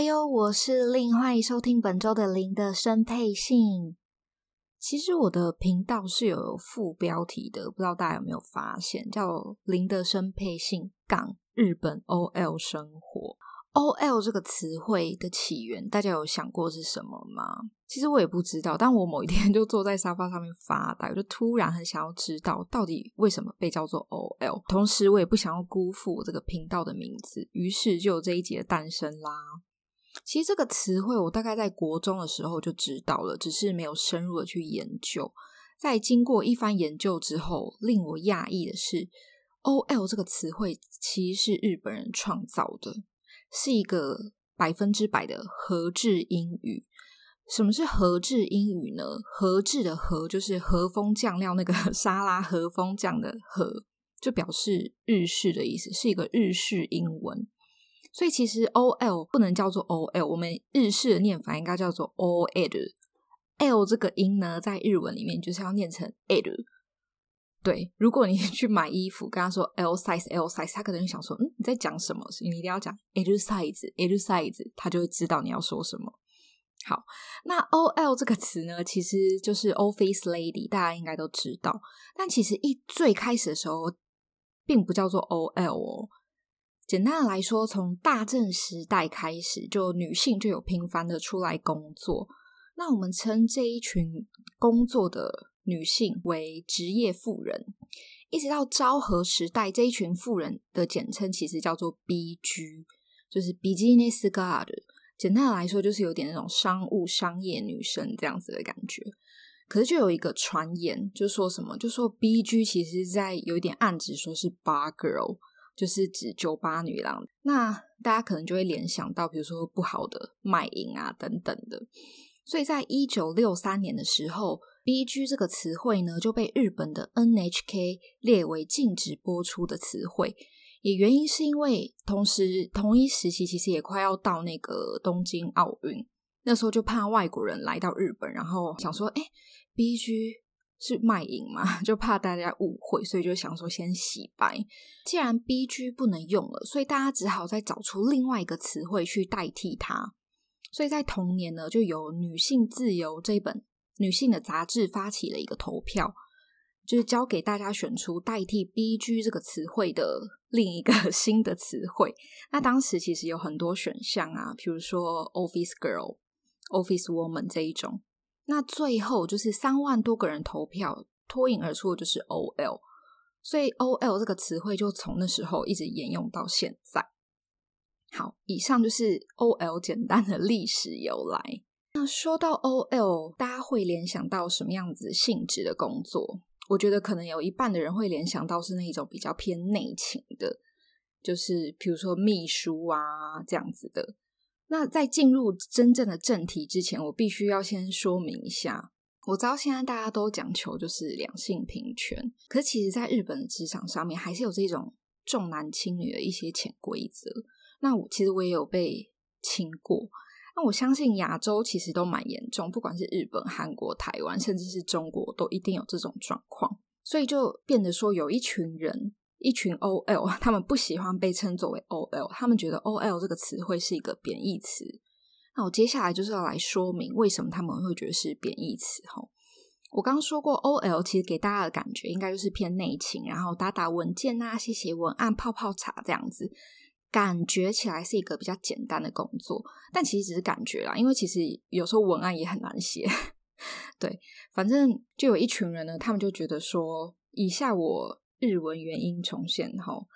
嗨哟，我是林，欢迎收听本周的林的生配信。其实我的频道是有副标题的，不知道大家有没有发现，叫林的生配信港日本 OL 生活。OL 这个词汇的起源，大家有想过是什么吗？其实我也不知道，但我某一天就坐在沙发上面发呆，我就突然很想要知道，到底为什么被叫做 OL。同时，我也不想要辜负我这个频道的名字，于是就有这一集的诞生啦。其实这个词汇我大概在国中的时候就知道了，只是没有深入的去研究。在经过一番研究之后，令我讶异的是，OL 这个词汇其实是日本人创造的。是一个百分之百的和制英语。什么是和制英语呢？和制的和就是和风酱料那个 沙拉和风酱的和，就表示日式的意思，是一个日式英文。所以其实 OL 不能叫做 OL，我们日式的念法应该叫做 OL。L 这个音呢，在日文里面就是要念成 L。对，如果你 去买衣服，跟他说 L size L size，他可能会想说，嗯，你在讲什么？所以你一定要讲 L size L size，他就会知道你要说什么。好，那 OL 这个词呢，其实就是 Office Lady，大家应该都知道。但其实一最开始的时候，并不叫做 OL 哦。简单的来说，从大正时代开始，就女性就有频繁的出来工作。那我们称这一群工作的。女性为职业妇人，一直到昭和时代，这一群妇人的简称其实叫做 BG，就是 Business Girl。简单的来说，就是有点那种商务商业女生这样子的感觉。可是就有一个传言，就说什么，就说 BG 其实在有一点暗指说是 Bar Girl，就是指酒吧女郎。那大家可能就会联想到，比如说不好的卖淫啊等等的。所以在一九六三年的时候。B G 这个词汇呢，就被日本的 N H K 列为禁止播出的词汇。也原因是因为同时同一时期，其实也快要到那个东京奥运，那时候就怕外国人来到日本，然后想说，哎，B G 是卖淫嘛，就怕大家误会，所以就想说先洗白。既然 B G 不能用了，所以大家只好再找出另外一个词汇去代替它。所以在同年呢，就有《女性自由》这本。女性的杂志发起了一个投票，就是交给大家选出代替 “BG” 这个词汇的另一个 新的词汇。那当时其实有很多选项啊，比如说 “office girl”、“office woman” 这一种。那最后就是三万多个人投票，脱颖而出的就是 “OL”。所以 “OL” 这个词汇就从那时候一直沿用到现在。好，以上就是 “OL” 简单的历史由来。那说到 OL，大家会联想到什么样子性质的工作？我觉得可能有一半的人会联想到是那一种比较偏内勤的，就是比如说秘书啊这样子的。那在进入真正的正题之前，我必须要先说明一下，我知道现在大家都讲求就是两性平权，可是其实在日本的职场上面还是有这种重男轻女的一些潜规则。那我其实我也有被亲过。那我相信亚洲其实都蛮严重，不管是日本、韩国、台湾，甚至是中国，都一定有这种状况。所以就变得说，有一群人，一群 OL，他们不喜欢被称作为 OL，他们觉得 OL 这个词汇是一个贬义词。那我接下来就是要来说明为什么他们会觉得是贬义词。哈，我刚刚说过，OL 其实给大家的感觉应该就是偏内勤，然后打打文件啊、写写文案、泡泡茶这样子。感觉起来是一个比较简单的工作，但其实只是感觉啦，因为其实有时候文案也很难写。对，反正就有一群人呢，他们就觉得说，以下我日文原音重现哈。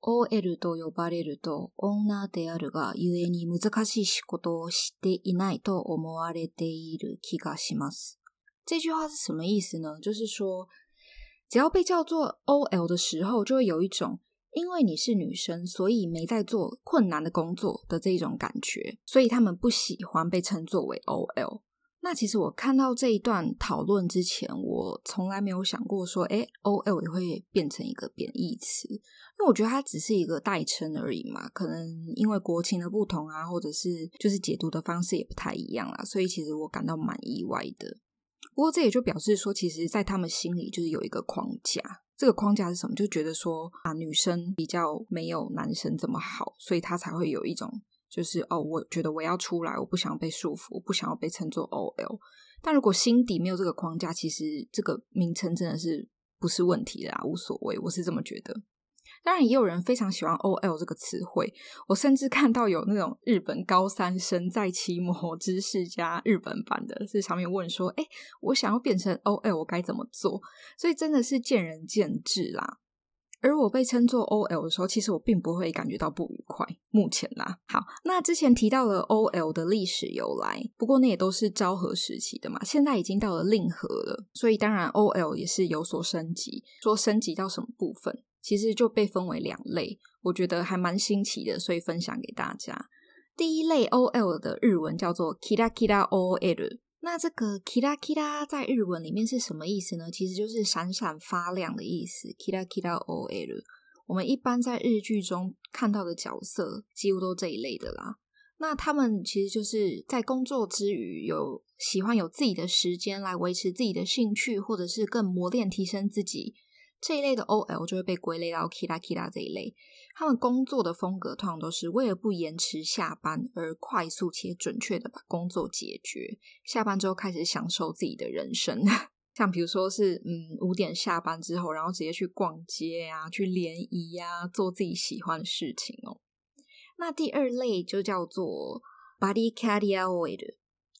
OL と呼ばれると女であるが故に难しい仕事をしていないと思われている気がします。这句话是什么意思呢？就是说，只要被叫做 OL 的时候，就会有一种。 因为你是女生，所以没在做困难的工作的这种感觉，所以他们不喜欢被称作为 OL。 那其实我看到这一段讨论之前，我从来没有想过说，诶，OL 也会变成一个贬义词，因为我觉得它只是一个代称而已嘛。可能因为国情的不同啊，或者是就是解读的方式也不太一样啦，所以其实我感到蛮意外的。不过这也就表示说，其实，在他们心里就是有一个框架。这个框架是什么？就觉得说啊，女生比较没有男生这么好，所以他才会有一种。就是哦，我觉得我要出来，我不想要被束缚，不想要被称作 OL。但如果心底没有这个框架，其实这个名称真的是不是问题的啊，无所谓，我是这么觉得。当然，也有人非常喜欢 OL 这个词汇。我甚至看到有那种日本高三生在期末知识加日本版的，是上面问说：“哎，我想要变成 OL，我该怎么做？”所以真的是见仁见智啦。而我被称作 OL 的时候，其实我并不会感觉到不愉快。目前啦，好，那之前提到了 OL 的历史由来，不过那也都是昭和时期的嘛，现在已经到了令和了，所以当然 OL 也是有所升级。说升级到什么部分，其实就被分为两类，我觉得还蛮新奇的，所以分享给大家。第一类 OL 的日文叫做 Kira Kira OL。那这个 kira kira 在日文里面是什么意思呢？其实就是闪闪发亮的意思。kira kira OL，我们一般在日剧中看到的角色几乎都这一类的啦。那他们其实就是在工作之余有喜欢有自己的时间来维持自己的兴趣，或者是更磨练提升自己。这一类的 OL 就会被归类到 kira kira 这一类。他们工作的风格通常都是为了不延迟下班而快速且准确的把工作解决。下班之后开始享受自己的人生，像比如说是嗯五点下班之后，然后直接去逛街啊，去联谊啊，做自己喜欢的事情哦。那第二类就叫做 Body c a r i e r oil，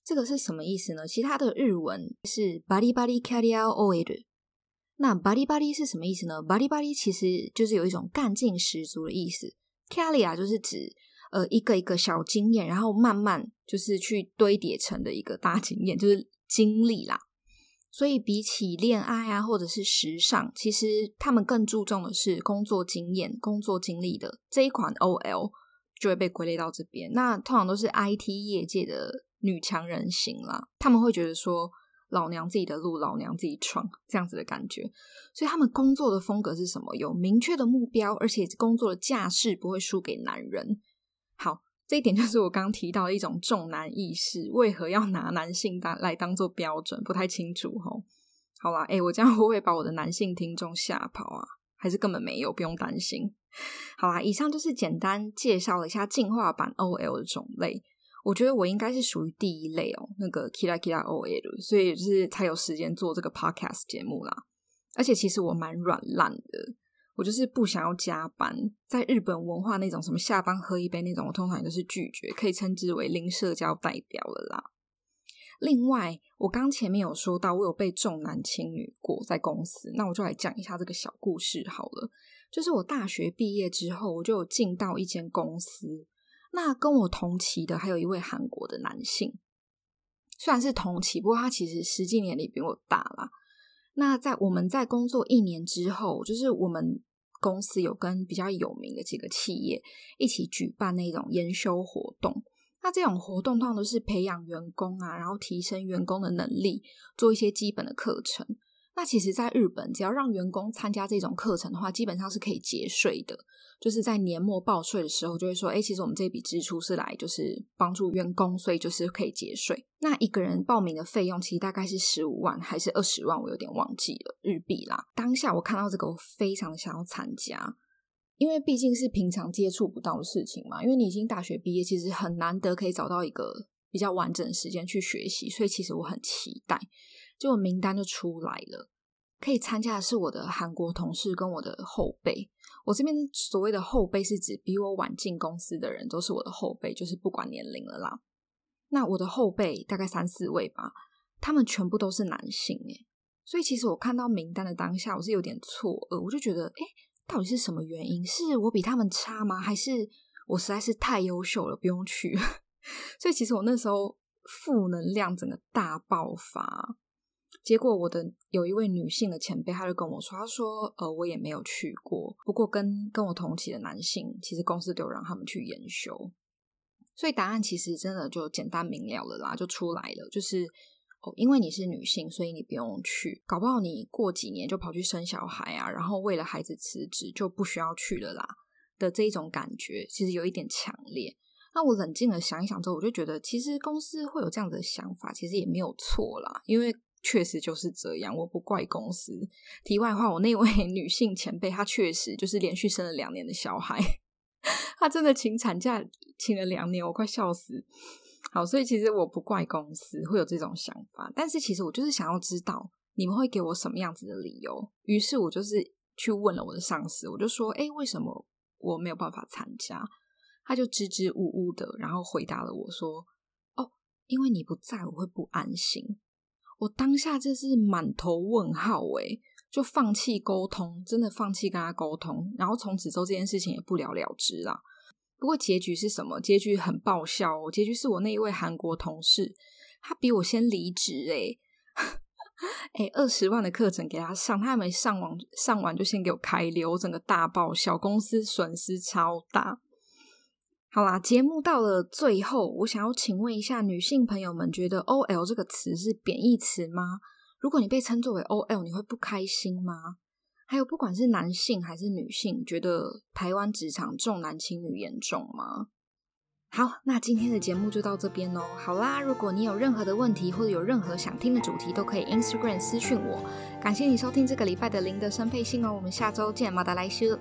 这个是什么意思呢？其他的日文是 Body Body c a r i e r oil，。那巴里巴里是什么意思呢？巴里巴里其实就是有一种干劲十足的意思。calia 就是指呃一个一个小经验，然后慢慢就是去堆叠成的一个大经验，就是经历啦。所以比起恋爱啊或者是时尚，其实他们更注重的是工作经验、工作经历的这一款 OL 就会被归类到这边。那通常都是 IT 业界的女强人型啦，他们会觉得说。老娘自己的路，老娘自己闯，这样子的感觉。所以他们工作的风格是什么？有明确的目标，而且工作的架势不会输给男人。好，这一点就是我刚提到的一种重男意识。为何要拿男性当来当做标准？不太清楚哦。好啦，诶，我这样会不会把我的男性听众吓跑啊？还是根本没有，不用担心。好啦，以上就是简单介绍了一下进化版 OL 的种类。我觉得我应该是属于第一类哦，那个 Kira Kira OL，所以就是才有时间做这个 podcast 节目啦。而且其实我蛮软烂的，我就是不想要加班。在日本文化那种什么下班喝一杯那种，我通常都是拒绝，可以称之为零社交代表了啦。另外，我刚前面有说到，我有被重男轻女过在公司，那我就来讲一下这个小故事好了。就是我大学毕业之后，我就有进到一间公司。那跟我同期的还有一位韩国的男性，虽然是同期，不过他其实实际年龄比我大啦。那在我们在工作一年之后，就是我们公司有跟比较有名的几个企业一起举办那种研修活动。那这种活动通常都是培养员工啊，然后提升员工的能力，做一些基本的课程。那其实，在日本，只要让员工参加这种课程的话，基本上是可以节税的。就是在年末报税的时候，就会说：“哎，其实我们这笔支出是来就是帮助员工，所以就是可以节税。”那一个人报名的费用其实大概是十五万还是二十万，我有点忘记了日币啦。当下我看到这个，我非常想要参加，因为毕竟是平常接触不到的事情嘛。因为你已经大学毕业，其实很难得可以找到一个比较完整的时间去学习，所以其实我很期待。结果名单就出来了，可以参加的是我的韩国同事跟我的后辈。我这边所谓的后辈是指比我晚进公司的人都是我的后辈，就是不管年龄了啦。那我的后辈大概三四位吧，他们全部都是男性诶，所以其实我看到名单的当下，我是有点错愕，我就觉得，诶，到底是什么原因？是我比他们差吗？还是我实在是太优秀了，不用去？所以其实我那时候负能量整个大爆发。结果我的有一位女性的前辈，她就跟我说，她说，呃，我也没有去过，不过跟跟我同期的男性，其实公司都有让他们去研修，所以答案其实真的就简单明了了啦，就出来了，就是哦，因为你是女性，所以你不用去，搞不好你过几年就跑去生小孩啊，然后为了孩子辞职就不需要去了啦的这一种感觉，其实有一点强烈。那我冷静的想一想之后，我就觉得，其实公司会有这样的想法，其实也没有错啦，因为。确实就是这样，我不怪公司。题外话，我那位 女性前辈，她确实就是连续生了两年的小孩，她真的请产假请了两年，我快笑死。好，所以其实我不怪公司会有这种想法，但是其实我就是想要知道你们会给我什么样子的理由。于是我就是去问了我的上司，我就说：“诶，为什么我没有办法参加？”他就支支吾吾的，然后回答了我说：“哦，因为你不在，我会不安心。”我当下就是满头问号诶，就放弃沟通，真的放弃跟他沟通，然后从此之后这件事情也不了了之啦。不过结局是什么？结局很爆笑哦。结局是我那一位韩国同事，他比我先离职诶，诶，二十万的课程给他上，他还没上完，上完就先给我开溜，整个大爆笑，公司损失超大。好啦，节目到了最后，我想要请问一下女性朋友们，觉得 “OL” 这个词是贬义词吗？如果你被称作为 OL，你会不开心吗？还有，不管是男性还是女性，觉得台湾职场重男轻女严重吗？好，那今天的节目就到这边哦。好啦，如果你有任何的问题或者有任何想听的主题，都可以 Instagram 私讯我。感谢你收听这个礼拜的林德生配信哦，我们下周见，马达来修。